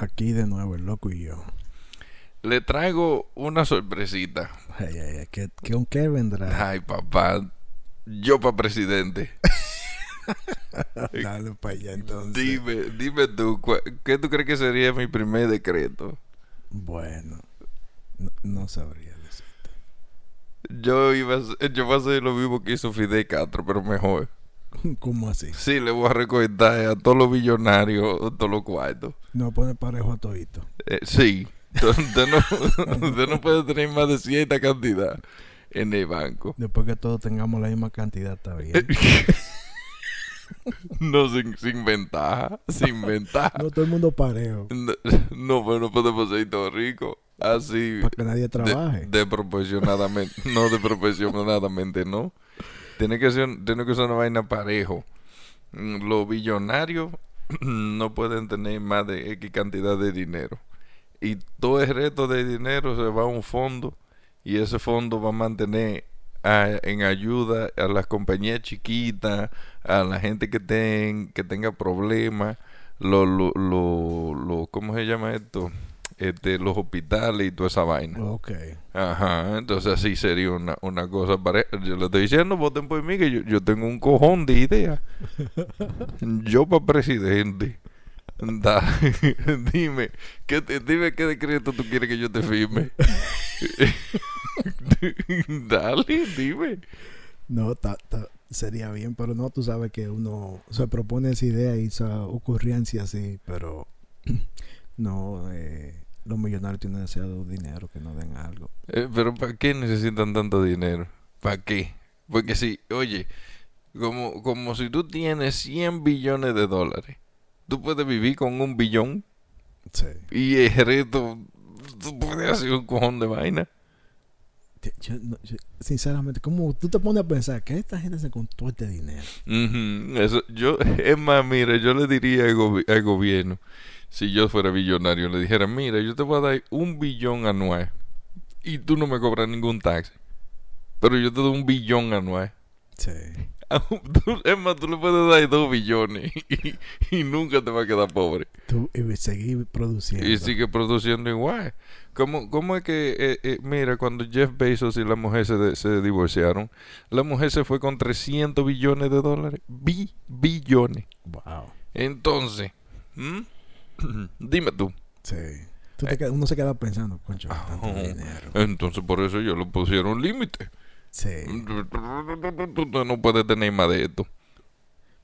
Aquí de nuevo el loco y yo. Le traigo una sorpresita. Ay, ay, ay, ¿qué, qué, ¿Con qué vendrá? Ay, papá. Yo para presidente. Dale para allá entonces. Dime, dime tú, ¿cuál- ¿qué tú crees que sería mi primer decreto? Bueno, no, no sabría decirte. Yo iba a yo voy a hacer lo mismo que hizo Fidel Castro, pero mejor. ¿Cómo así? Sí, le voy a recortar a todos los billonarios, todos los cuartos. No pone parejo a todito. Eh, sí. Usted no, usted no puede tener más de cierta cantidad en el banco. Después que todos tengamos la misma cantidad, está bien. No sin, sin ventaja, sin ventaja. No todo el mundo parejo. No, no, pues no podemos ser todos ricos. Así. Para que nadie de- trabaje. Desproporcionadamente. no, desproporcionadamente, no. Tiene que ser, tiene que una vaina parejo. Mm, Los billonarios no pueden tener más de X cantidad de dinero. Y todo el resto de dinero se va a un fondo. Y ese fondo va a mantener en ayuda a las compañías chiquitas, a la gente que, ten, que tenga problemas, lo, lo, lo, lo- ¿cómo se llama esto? Este, los hospitales y toda esa vaina. Ok. Ajá, entonces así sería una, una cosa pareja. Yo le estoy diciendo, voten por mí, que yo, yo tengo un cojón de ideas. yo para presidente. Da, dime, ¿qué te- dime qué decreto tú quieres que yo te firme. Dale, dime. No, ta- ta- sería bien, pero no, tú sabes que uno se propone esa idea y esa ocurrencia así, pero no, eh, los millonarios tienen demasiado dinero que no den algo. Eh, pero ¿para qué necesitan tanto dinero? ¿Para qué? Porque si, oye, como, como si tú tienes 100 billones de dólares, tú puedes vivir con un billón Sí. y el resto, tú puedes hacer un cojón de vaina. Te- yo no- yo- sinceramente, ¿cómo tú te pones a pensar que esta gente se con todo este dinero? Eso, yo, es más, mira, yo le diría al, gobi- al gobierno, si yo fuera billonario, le dijera, mira, yo te voy a dar un billón anual y tú no me cobras ningún tax, pero yo te doy un billón anual. Sí. Es más, tú le puedes dar dos billones y, y nunca te va a quedar pobre. Tú y seguir produciendo. Y sigue produciendo igual. ¿Cómo, cómo es que, eh, eh, mira, cuando Jeff Bezos y la mujer se, de- se divorciaron, la mujer se fue con 300 billones de dólares? Bi billones. Wow. Entonces, dime tú. Sí. Tú te uno se queda pensando, concho, tanto Oh. dinero. Entonces, por eso yo le pusieron límite. Sí. Tú no puedes tener más de esto.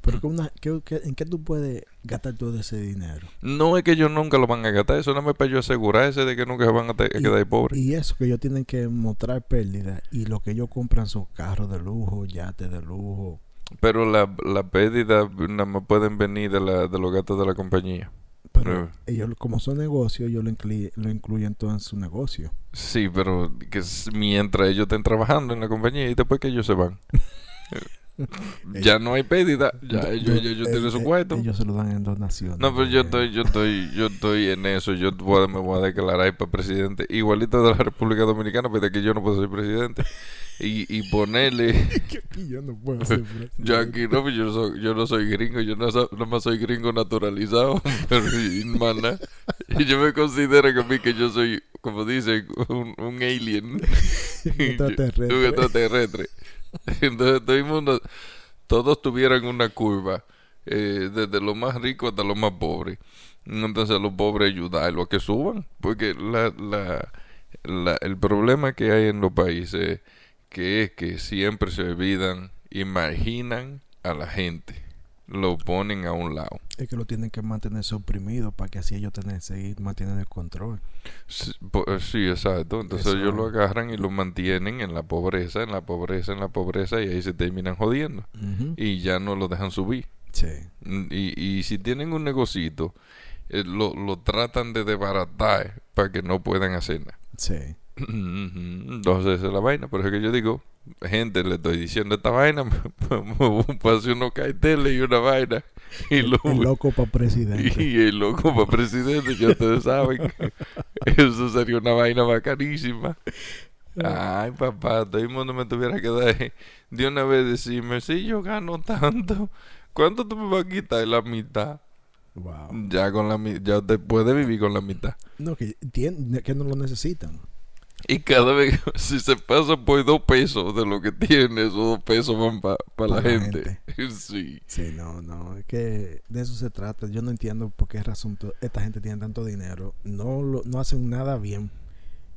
Pero que una- que- que- ¿en qué tú puedes gastar todo ese dinero? No es que ellos nunca lo van a gastar, eso no me para yo asegurarse de que nunca se van a te- a Y- quedar pobres. Y eso que ellos tienen que mostrar pérdida y lo que ellos compran son carros de lujo, yates de lujo. Pero la, la pérdida nada más pueden venir de, la, de los gastos de la compañía. Pero ellos, como son negocios, ellos lo, incluyen, lo incluyen todo en su negocio. Sí, pero que mientras ellos estén trabajando en la compañía y después que ellos se van. ya no hay pérdida, ya ellos, ellos, ellos tienen su Eh, cuarto. Ellos se lo dan en donaciones. No, pero yo Eh, estoy, yo estoy, yo estoy en eso. Yo voy me voy a declarar para presidente. Igualito de la República Dominicana, pero de que yo no puedo ser presidente. Y, y ponerle, yo no puedo ser presidente. yo aquí no, yo, soy, yo no soy gringo, yo no, so- nomás soy gringo naturalizado. Pero y. Y yo me considero que a mí que yo soy, como dicen, un, un alien. Un extraterrestre. Entonces todo el mundo, todos tuvieran una curva, eh, desde lo más rico hasta lo más pobre. Entonces los pobres ayudarlos a que suban, porque la, la, la- el problema que hay en los países que es que siempre se olvidan, imaginan a la gente, lo ponen a un lado. Es que lo tienen que mantener oprimido para que así ellos tengan, seguir manteniendo el control. Sí, eh, sí, exacto. Entonces Eso- ellos lo agarran y lo mantienen en la pobreza, en la pobreza, en la pobreza y ahí se terminan jodiendo. Y ya no lo dejan subir. Sí. Mm, Y, y si tienen un negocito, eh, lo, lo tratan de desbaratar para que no puedan hacer nada. Sí. Entonces esa es la vaina. Por eso que yo digo, gente, le estoy diciendo esta vaina, para hacer unos carteles y una vaina. Y, lo, El loco para presidente. y el loco para presidente, ya ustedes saben. que Eso sería una vaina bacanísima. Ay, papá, todo el mundo me tuviera que dar de una vez decirme, si yo gano tanto, ¿cuánto tú me vas a quitar la mitad? Wow. Ya con la ya usted puede vivir con la mitad. No, que, que no lo necesitan. Y cada vez, si se pasa por dos pesos de lo que tiene, esos dos pesos van para la, Pa' la gente. Sí. Sí, no, no, es que de eso se trata. Yo no entiendo por qué razón esta gente tiene tanto dinero. No, lo, no hacen nada bien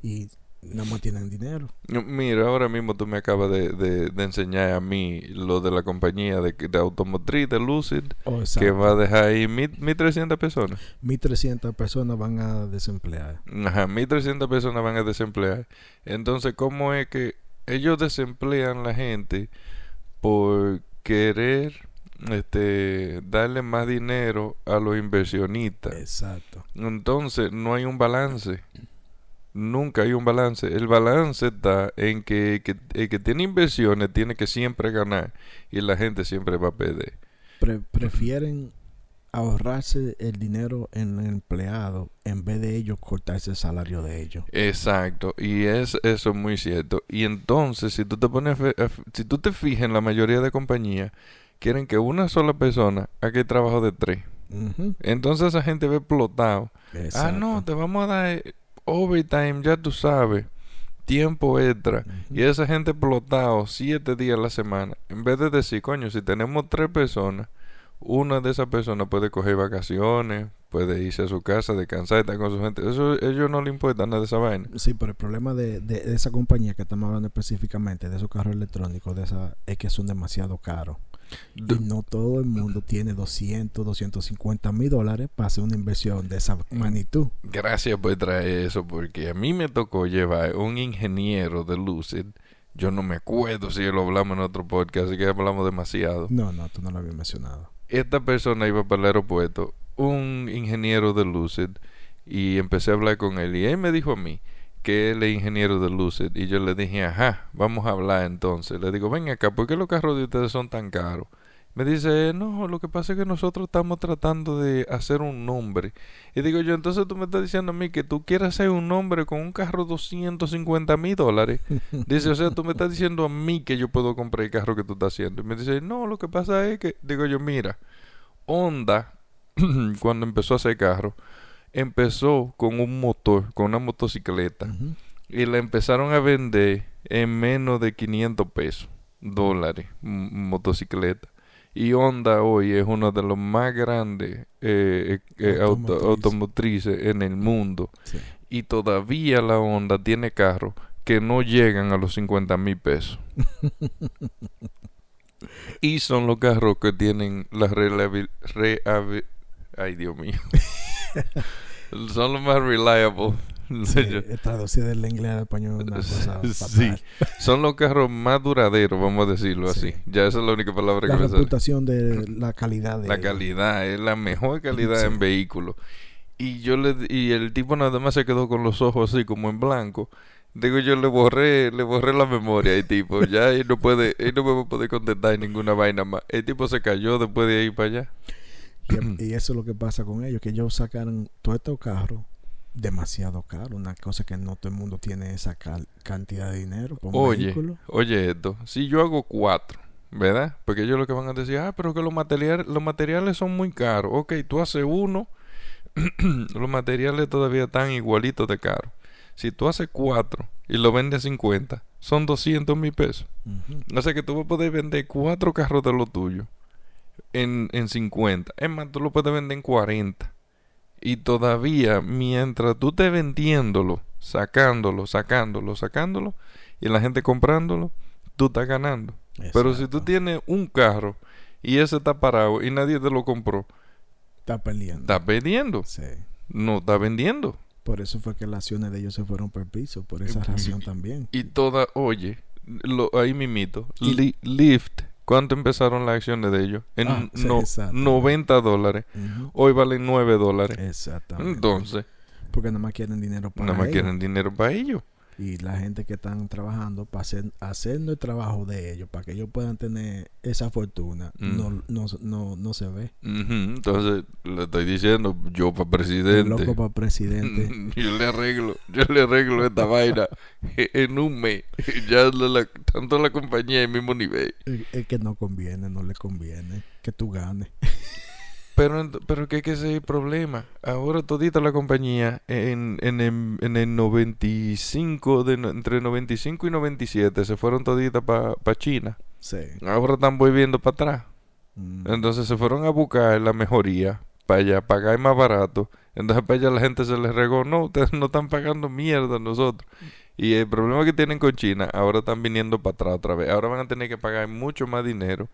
y nada más tienen dinero. Mira, ahora mismo tú me acabas de, de- de enseñar a mí lo de la compañía de, de automotriz de Lucid, Oh, que va a dejar ahí mil- 1.300 personas. 1.300 personas van a desemplear. Ajá, 1.300 personas van a desemplear. Entonces, ¿cómo es que ellos desemplean la gente por querer este, darle más dinero a los inversionistas? Exacto. Entonces, no hay un balance. Nunca hay un balance. El balance está en que, que el que tiene inversiones tiene que siempre ganar y la gente siempre va a perder. Pre- prefieren ahorrarse el dinero en el empleado en vez de ellos cortarse el salario de ellos. Exacto, y es eso es muy cierto. Y entonces, si tú te pones, si tú te fijas en la mayoría de compañías, quieren que una sola persona haga el trabajo de tres. Entonces esa gente ve explotado. Ah, no, te vamos a dar eh, overtime, ya tú sabes, tiempo extra. Y esa gente explotado siete días a la semana. En vez de decir, coño, si tenemos tres personas, una de esas personas puede coger vacaciones, puede irse a su casa, descansar, estar con su gente. Eso a ellos no le importa nada de esa vaina. Sí, pero el problema de, de- de esa compañía que estamos hablando específicamente, de esos carros electrónicos, de esa, es que son demasiado caros. Y no todo el mundo tiene 200, 250 mil dólares para hacer una inversión de esa magnitud. Gracias por traer eso, porque a mí me tocó llevar un ingeniero de Lucid. Yo no me acuerdo si lo hablamos en otro podcast, así que hablamos demasiado. No, no, tú no lo habías mencionado. Esta persona iba para el aeropuerto, un ingeniero de Lucid, y empecé a hablar con él. Y él me dijo a mí que él es ingeniero de Lucid. Y yo le dije, ajá, vamos a hablar entonces. Le digo, ven acá, ¿por qué los carros de ustedes son tan caros? Me dice, no, lo que pasa es que nosotros estamos tratando de hacer un nombre. Y digo yo, entonces tú me estás diciendo a mí que tú quieres hacer un nombre con un carro de 250 mil dólares. Dice, o sea, tú me estás diciendo a mí que yo puedo comprar el carro que tú estás haciendo. Y me dice, no, lo que pasa es que, digo yo, mira, Honda, cuando empezó a hacer carro, empezó con un motor, con una motocicleta. Y la empezaron a vender en menos de 500 pesos, dólares, motocicleta. Y Honda hoy es uno de los más grandes eh, eh, eh, auto- automotrices en el mundo. Sí. Y todavía la Honda tiene carros que no llegan a los 50 mil pesos. y son los carros que tienen la reavi- Ay, Dios mío. son los más reliable. Sí, eh, traducir del inglés al español una cosa Sí. Son los carros más duraderos, vamos a decirlo Sí. así. Ya esa es la única palabra La que me sale. reputación de la calidad de La ellos. calidad, es la mejor calidad Sí. en vehículos. Y yo le y el tipo nada más se quedó con los ojos así como en blanco. Digo yo le borré, le borré la memoria al tipo, ya él no puede, él no me va a poder contestar ninguna vaina más. El tipo se cayó después de ir para allá. Y, y eso es lo que pasa con ellos, que ellos sacaron todos estos carros demasiado caros, una cosa que no todo el mundo tiene esa cal- cantidad de dinero por Oye, vehículo. oye esto, si yo hago cuatro, ¿verdad? Porque ellos lo que van a decir, ah, pero que los materiales, los materiales son muy caros. Ok, tú haces uno, los materiales todavía están igualitos de caros. Si tú haces cuatro y lo vendes a 50, son 200 mil pesos. Ujú. O sea que tú vas a poder vender cuatro carros de lo tuyo en, en 50. Es más, tú lo puedes vender en 40. Y todavía, mientras tú estés vendiéndolo, sacándolo, sacándolo, sacándolo, y la gente comprándolo, tú estás ganando. Pero si tú tienes un carro y ese está parado y nadie te lo compró, Está perdiendo. estás vendiendo. Sí. No estás vendiendo. Por eso fue que las acciones de ellos se fueron por el piso, por esa razón también. Y toda, oye, lo, ahí mimito, Li- Lyft, ¿cuánto empezaron las acciones de ellos? En Ah, sí, no- exacto. 90 dólares. Hoy valen 9 dólares. Exactamente. Entonces, Porque nada más quieren dinero para nada más ellos. quieren dinero para ellos. Y la gente que están trabajando para hacer, haciendo el trabajo de ellos, para que ellos puedan tener esa fortuna, Mm. no, no, no, no se ve. Entonces, le estoy diciendo, yo para El presidente. loco para presidente. Yo le arreglo, yo le arreglo esta vaina en un mes. Ya la- tanto la compañía al mismo nivel. Es es que no conviene, no le conviene que tú ganes. Pero, pero que, que ese es el problema. Ahora todita la compañía en, en, en el 95, de, entre 95 y 97 se fueron toditas para China. Sí. Ahora están volviendo para atrás. Mm. Entonces se fueron a buscar la mejoría para allá, pagar más barato. Entonces para allá la gente se les regó, no, ustedes no están pagando mierda a nosotros. Y el problema que tienen con China, ahora están viniendo para atrás otra vez. Ahora van a tener que pagar mucho más dinero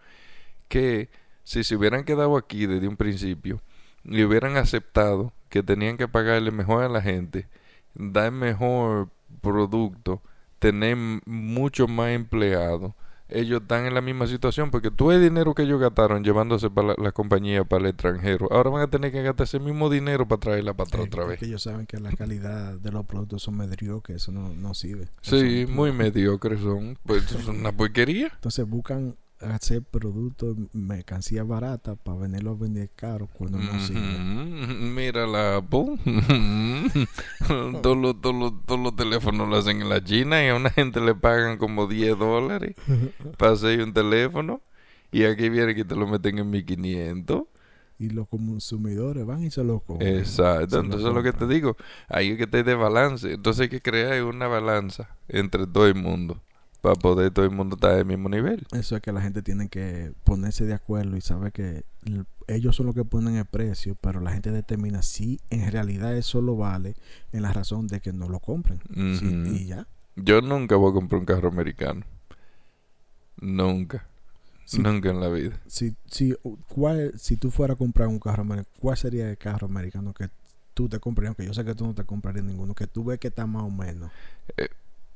que si se hubieran quedado aquí desde un principio y hubieran aceptado que tenían que pagarle mejor a la gente, dar mejor producto, tener mucho más empleados. Ellos están en la misma situación porque todo el dinero que ellos gastaron llevándose para la, la compañía para el extranjero, ahora van a tener que gastar ese mismo dinero para traerla para atrás Eh, otra vez. ellos saben que la calidad de los productos son mediocres, eso no, no sirve. Sí, Eso- muy mediocres son. Pues eso es una porquería. Entonces buscan hacer productos, mercancía barata para venderlos a vender caro cuando no sirve. Mira la Apple. todos, los, todos, los, todos los teléfonos lo hacen en la China y a una gente le pagan como 10 dólares para hacer un teléfono. Y aquí viene que te lo meten en 1500. Y los consumidores van y se lo compran. Exacto. Entonces lo que te digo, ahí es que te de balance. Entonces hay que crear una balanza entre todo el mundo para poder todo el mundo estar al mismo nivel. Eso es que la gente tiene que ponerse de acuerdo y saber que ellos son los que ponen el precio, pero la gente determina si en realidad eso lo vale en la razón de que no lo compren. Sí, y ya. Yo nunca voy a comprar un carro americano. Nunca. Nunca en la vida. Si, si, ¿cuál, si tú fueras a comprar un carro americano, ¿cuál sería el carro americano que tú te comprarías? Aunque yo sé que tú no te comprarías ninguno, que tú ves que está más o menos. Eh,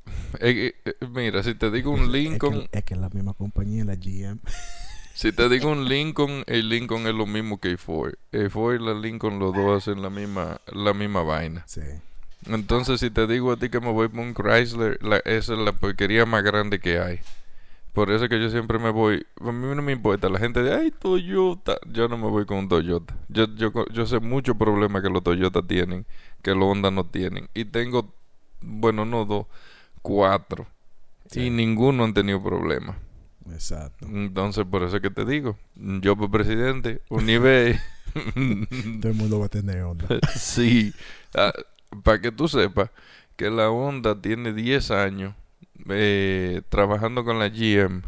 eh, eh, mira, si te digo un Es Lincoln, que, es que la misma compañía, la GM. si te digo un Lincoln, el Lincoln es lo mismo que el Ford. El Ford y la Lincoln los dos hacen la misma, la misma vaina. Sí. Entonces, si te digo a ti que me voy por un Chrysler, la- esa es la porquería más grande que hay. Por eso es que yo siempre me voy. A mí no me importa. La gente de, ay, Toyota. Yo no me voy con un Toyota. Yo, yo, yo sé muchos problemas que los Toyota tienen, que los Honda no tienen. Y tengo, bueno, no dos, cuatro. Sí. Y ninguno han tenido problemas. Exacto. Entonces, por eso es que te digo. Yo por presidente, un eBay. Todo el mundo va a tener onda. sí. para que tú sepas que la Honda tiene 10 años eh, trabajando con la GM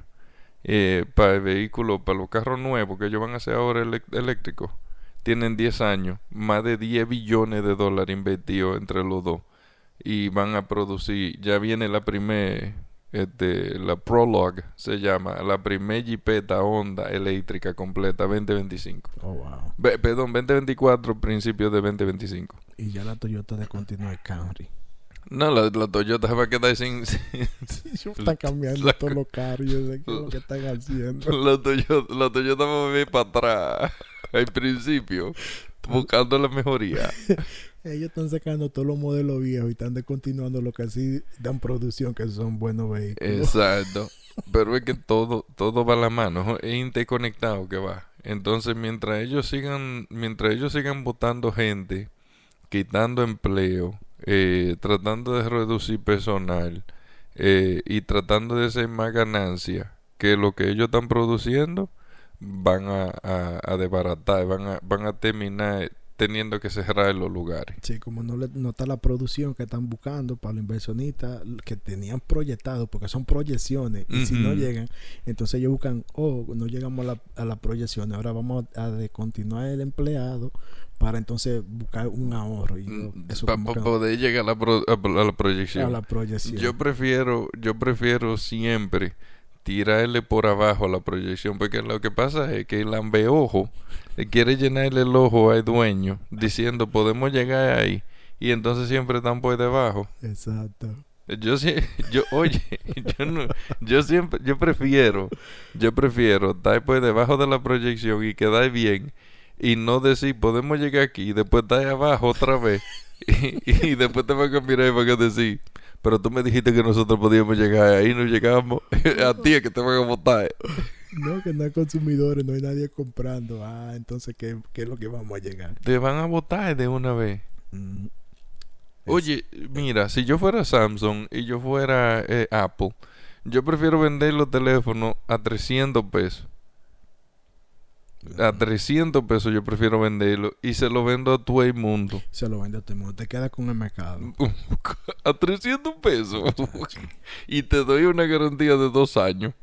eh, para el vehículo, para los carros nuevos que ellos van a hacer ahora eléctricos. Tienen 10 años, más de 10 billones de dólares invertidos entre los dos. Y van a producir, ya viene la primer, este, la Prologue se llama, la primer Jeepeta Honda eléctrica completa 2025. Oh, wow. Ve- perdón, 2024, principios de 2025. Y ya la Toyota descontinuó el Camry. No, la, la Toyota se va a quedar sin... sin- Están cambiando La- todos los carros. Yo sé qué es lo que están haciendo. la, Toyota, la Toyota va a venir para atrás al principio, buscando la mejoría. Ellos están sacando todos los modelos viejos y están descontinuando lo que así dan producción, que son buenos vehículos. Exacto. Pero es que todo, todo va a la mano, es interconectado que va. Entonces, mientras ellos sigan, mientras ellos sigan votando gente, quitando empleo, eh, tratando de reducir personal eh, y tratando de hacer más ganancia que lo que ellos están produciendo, van a, a, a desbaratar, van a, van a terminar teniendo que cerrar los lugares. Sí, como no, le, no está la producción que están buscando para los inversionistas que tenían proyectado, porque son proyecciones, y si no llegan, entonces ellos buscan, oh, no llegamos a la, a la proyección, ahora vamos a descontinuar el empleado para entonces buscar un ahorro. Y yo- eso Para no- poder llegar a la, pro- a la proyección. a la proyección. Yo prefiero, yo prefiero siempre tirarle por abajo la proyección, porque lo que pasa es que el ambeojo le quiere llenarle el ojo al dueño diciendo podemos llegar ahí y entonces siempre están por debajo. Exacto. Yo yo oye, yo no, yo siempre, yo prefiero, yo prefiero estar por debajo de la proyección y quedar bien y no decir podemos llegar aquí y después estar abajo otra vez y, y después te van a mirar y van a decir pero tú me dijiste que nosotros podíamos llegar ahí no llegamos a ti es que te van a votar No, que no hay consumidores, no hay nadie comprando. Ah, entonces, ¿qué, qué es lo que vamos a llegar? te van a votar de una vez Mm, Oye, mira, si yo fuera Samsung y yo fuera eh, Apple, yo prefiero vender los teléfonos a 300 pesos. A 300 pesos yo prefiero venderlo y se lo vendo a todo el mundo. Se lo vende a todo el mundo. Te queda con el mercado. a 300 pesos. y te doy una garantía de dos años.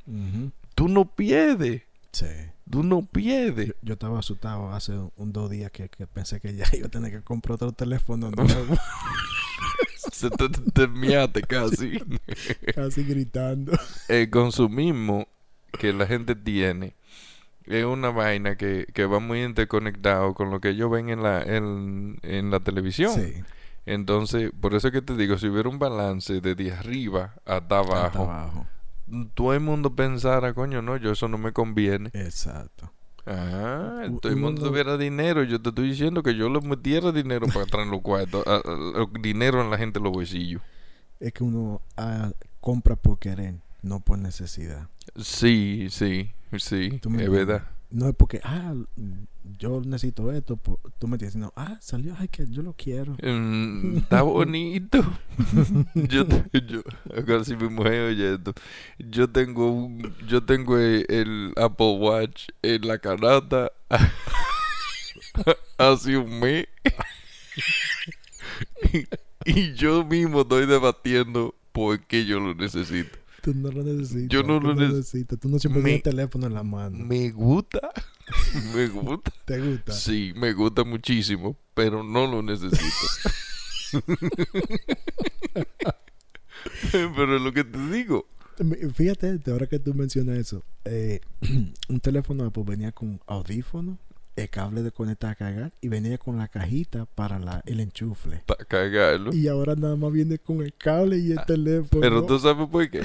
Tú no pierdes. Sí. Tú no pierdes. Yo, yo estaba asustado hace un, un dos días que, que pensé que ya iba a tener que comprar otro teléfono nuevo. Se te, te miaste casi. Casi gritando. el consumismo que la gente tiene es una vaina que, que va muy interconectado con lo que ellos ven en la, en, en la televisión. Sí. Entonces, por eso es que te digo, si hubiera un balance desde arriba hasta abajo, Hasta abajo. todo el mundo pensara, coño, no, yo eso no me conviene. Exacto. Ah, U- todo el mundo tuviera dinero. Yo te estoy diciendo que yo le metiera dinero para atrás en los cuartos, dinero en la gente en los bolsillos. Es que uno ah, compra por querer, no por necesidad. Sí, sí, sí, es verdad. No es porque, ah, yo necesito esto. Tú me entiendes, sino, ah, salió, ay, que yo lo quiero. Mm, está bonito. yo, yo, ahora si mi mujer oye esto, yo tengo un, yo tengo el, el Apple Watch en la canasta hace un mes y, y yo mismo estoy debatiendo por qué yo lo necesito. Tú no lo necesitas. Yo no lo neces- necesitas. Tú no siempre Me- tienes teléfono en la mano. Me gusta, me gusta. ¿Te gusta? Sí, me gusta muchísimo, pero no lo necesito. pero es lo que te digo. Fíjate, ahora que tú mencionas eso, eh, un teléfono Apple venía con audífono, el cable de conectar a cargar y venía con la cajita para la, el enchufle. Para cagarlo. Y ahora nada más viene con el cable y el teléfono. Pero tú sabes por qué.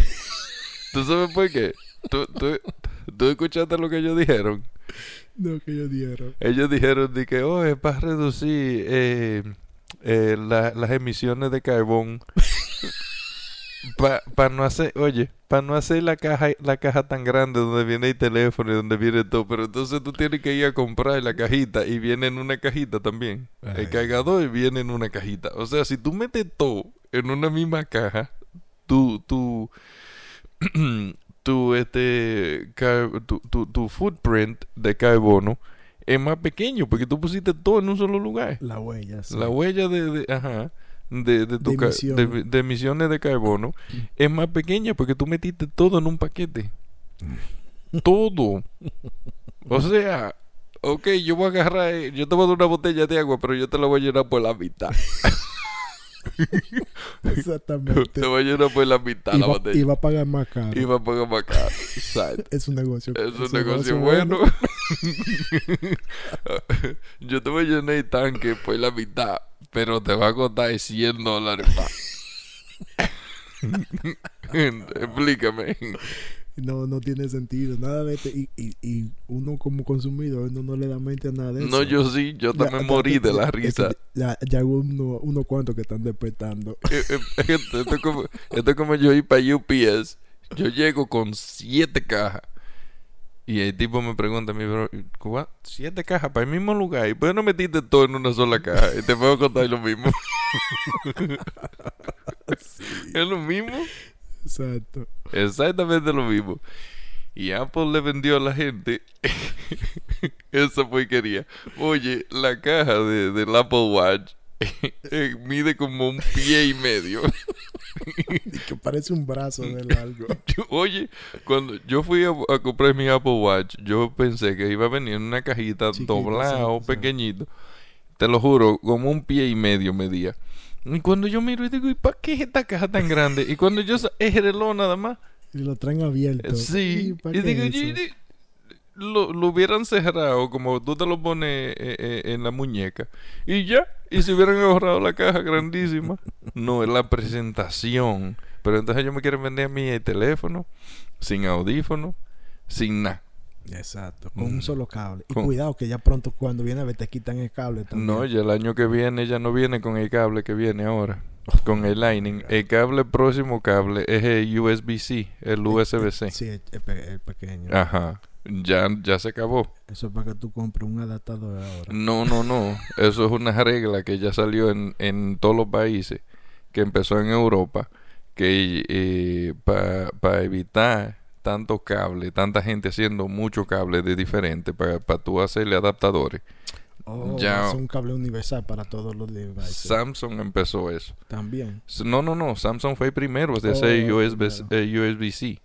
¿Tú sabes por qué? ¿Tú, tú, tú escuchaste lo que ellos dijeron? No, que ellos dieron. Ellos dijeron de que, oh, es para reducir eh, eh, la- las emisiones de carbón. Para no hacer, oye, para no hacer la caja la caja tan grande donde viene el teléfono y donde viene todo, pero entonces tú tienes que ir a comprar la cajita y viene en una cajita también. Ay. El cargador viene en una cajita. O sea, si tú metes todo en una misma caja, tu tu tu este tu, tu, tu footprint de carbono es más pequeño porque tú pusiste todo en un solo lugar. La huella. sí. La huella de, de- ajá, de, de, tu De emisión. de- de emisiones de carbono es más pequeña porque tú metiste todo en un paquete. todo. O sea, ok, yo voy a agarrar, eh, yo te voy a dar una botella de agua, pero yo te la voy a llenar por la mitad. Exactamente. te voy a llenar por la mitad y, la botella. y va a pagar más caro. Y va a pagar más caro. Exacto. Es un negocio. Es un negocio bueno. Yo te voy a llenar el tanque por la mitad, pero te va a costar 100 dólares más. Explícame. No, no tiene sentido. Nada de este. Y, y, y uno como consumidor, no le da mente a nada de eso. No, yo sí, yo también ya- morí de la risa. Ya, ya uno, uno cuantos que están despertando. Eh, eh, Esto esto es como, esto es como yo ir para UPS. Yo llego con siete cajas. Y el tipo me pregunta a mí, pero. ¿Siete cajas para el mismo lugar? ¿Y por qué no metiste todo en una sola caja? Y te puedo contar lo mismo. Es lo mismo. Exacto. Exactamente lo mismo. Y Apple le vendió a la gente esa porquería. Oye, la caja de, del Apple Watch eh, mide como un pie y medio. Y que parece un brazo de largo. Oye, cuando yo fui a, a comprar mi Apple Watch, yo pensé que iba a venir en una cajita Chiquito, doblado, sí, sí. pequeñito. Te lo juro, como un pie y medio medía. Y cuando yo miro y digo, ¿y para qué es esta caja tan grande? Y cuando yo es reloj nada más. Y lo traen abierto. Sí, ¿Y y digo, eso? Lo, lo hubieran cerrado como tú te lo pones eh, eh, en la muñeca y ya, y se hubieran ahorrado la caja grandísima. No, es la presentación. Pero entonces ellos me quieren vender a mí el teléfono sin audífono, sin nada. Exacto. Con Mm. un solo cable. Y Con- cuidado que ya pronto cuando viene a ver te quitan el cable también. No, ya el año que viene ya no viene con el cable que viene ahora, con el Lightning. El cable, próximo cable es el USB-C, el USB-C. Sí, el, el pe- el pequeño. Ajá, ya, ya se acabó. Eso es para que tú compres un adaptador ahora. No, no, no. Eso es una regla que ya salió en, en todos los países, que empezó en Europa, que para evitar tanto cable, tanta gente haciendo mucho cable de diferente para tú hacerle adaptadores. Oh, Ya. es un cable universal para todos los devices. Samsung empezó eso. También. No, no, no. Samsung fue primero de hacer Oh, eh, USB-C.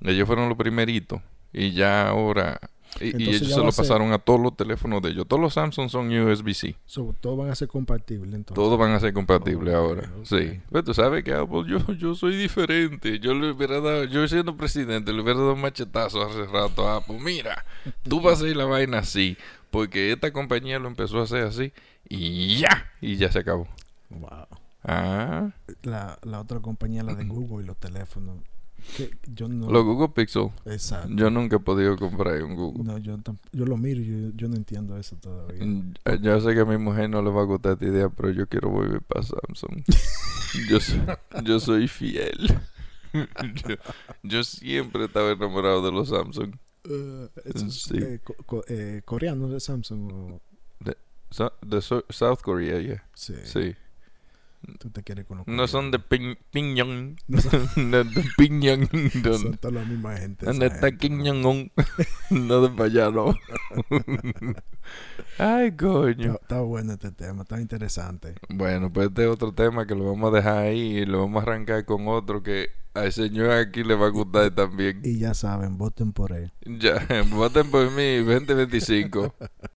Ellos fueron los primeritos. Y ya ahora... Y, ellos se lo a ser- pasaron a todos los teléfonos de ellos. Todos los Samsung son USB-C. So, todos van a ser compatibles entonces. Todos van a ser compatibles ahora. Sí. Pero tú sabes que Apple, yo, yo soy diferente. Yo le hubiera dado, yo siendo presidente, le hubiera dado un machetazo hace rato a Apple. Mira, tú vas a hacer la vaina así. Porque esta compañía lo empezó a hacer así. Y ya. Y ya se acabó. Wow. Ah. La, la otra compañía, la de Google y los teléfonos. Que yo no. Los Google Pixel. Exacto. Yo nunca he podido comprar un Google. No, yo, yo lo miro y yo, yo no entiendo eso todavía. Mm, eh, Yo sé que a mi mujer no le va a gustar esta idea, pero yo quiero volver para Samsung. yo, soy, yo soy fiel. yo, yo siempre estaba enamorado de los Samsung. Es, Sí. eh, co- co- eh, coreano de Samsung. o- de So- South Korea, yeah. sí, Sí. Tú te quieres con los No son de Pyongyang. No son- No de. Son No, toda la misma gente. no. Kim Jong-un. No de para allá, no. Ay, coño. Está, está bueno este tema, está interesante. Bueno, pues este es otro tema que lo vamos a dejar ahí y lo vamos a arrancar con otro que al señor aquí le va a gustar también. Y ya saben, voten por él. Ya, voten por mí 2025.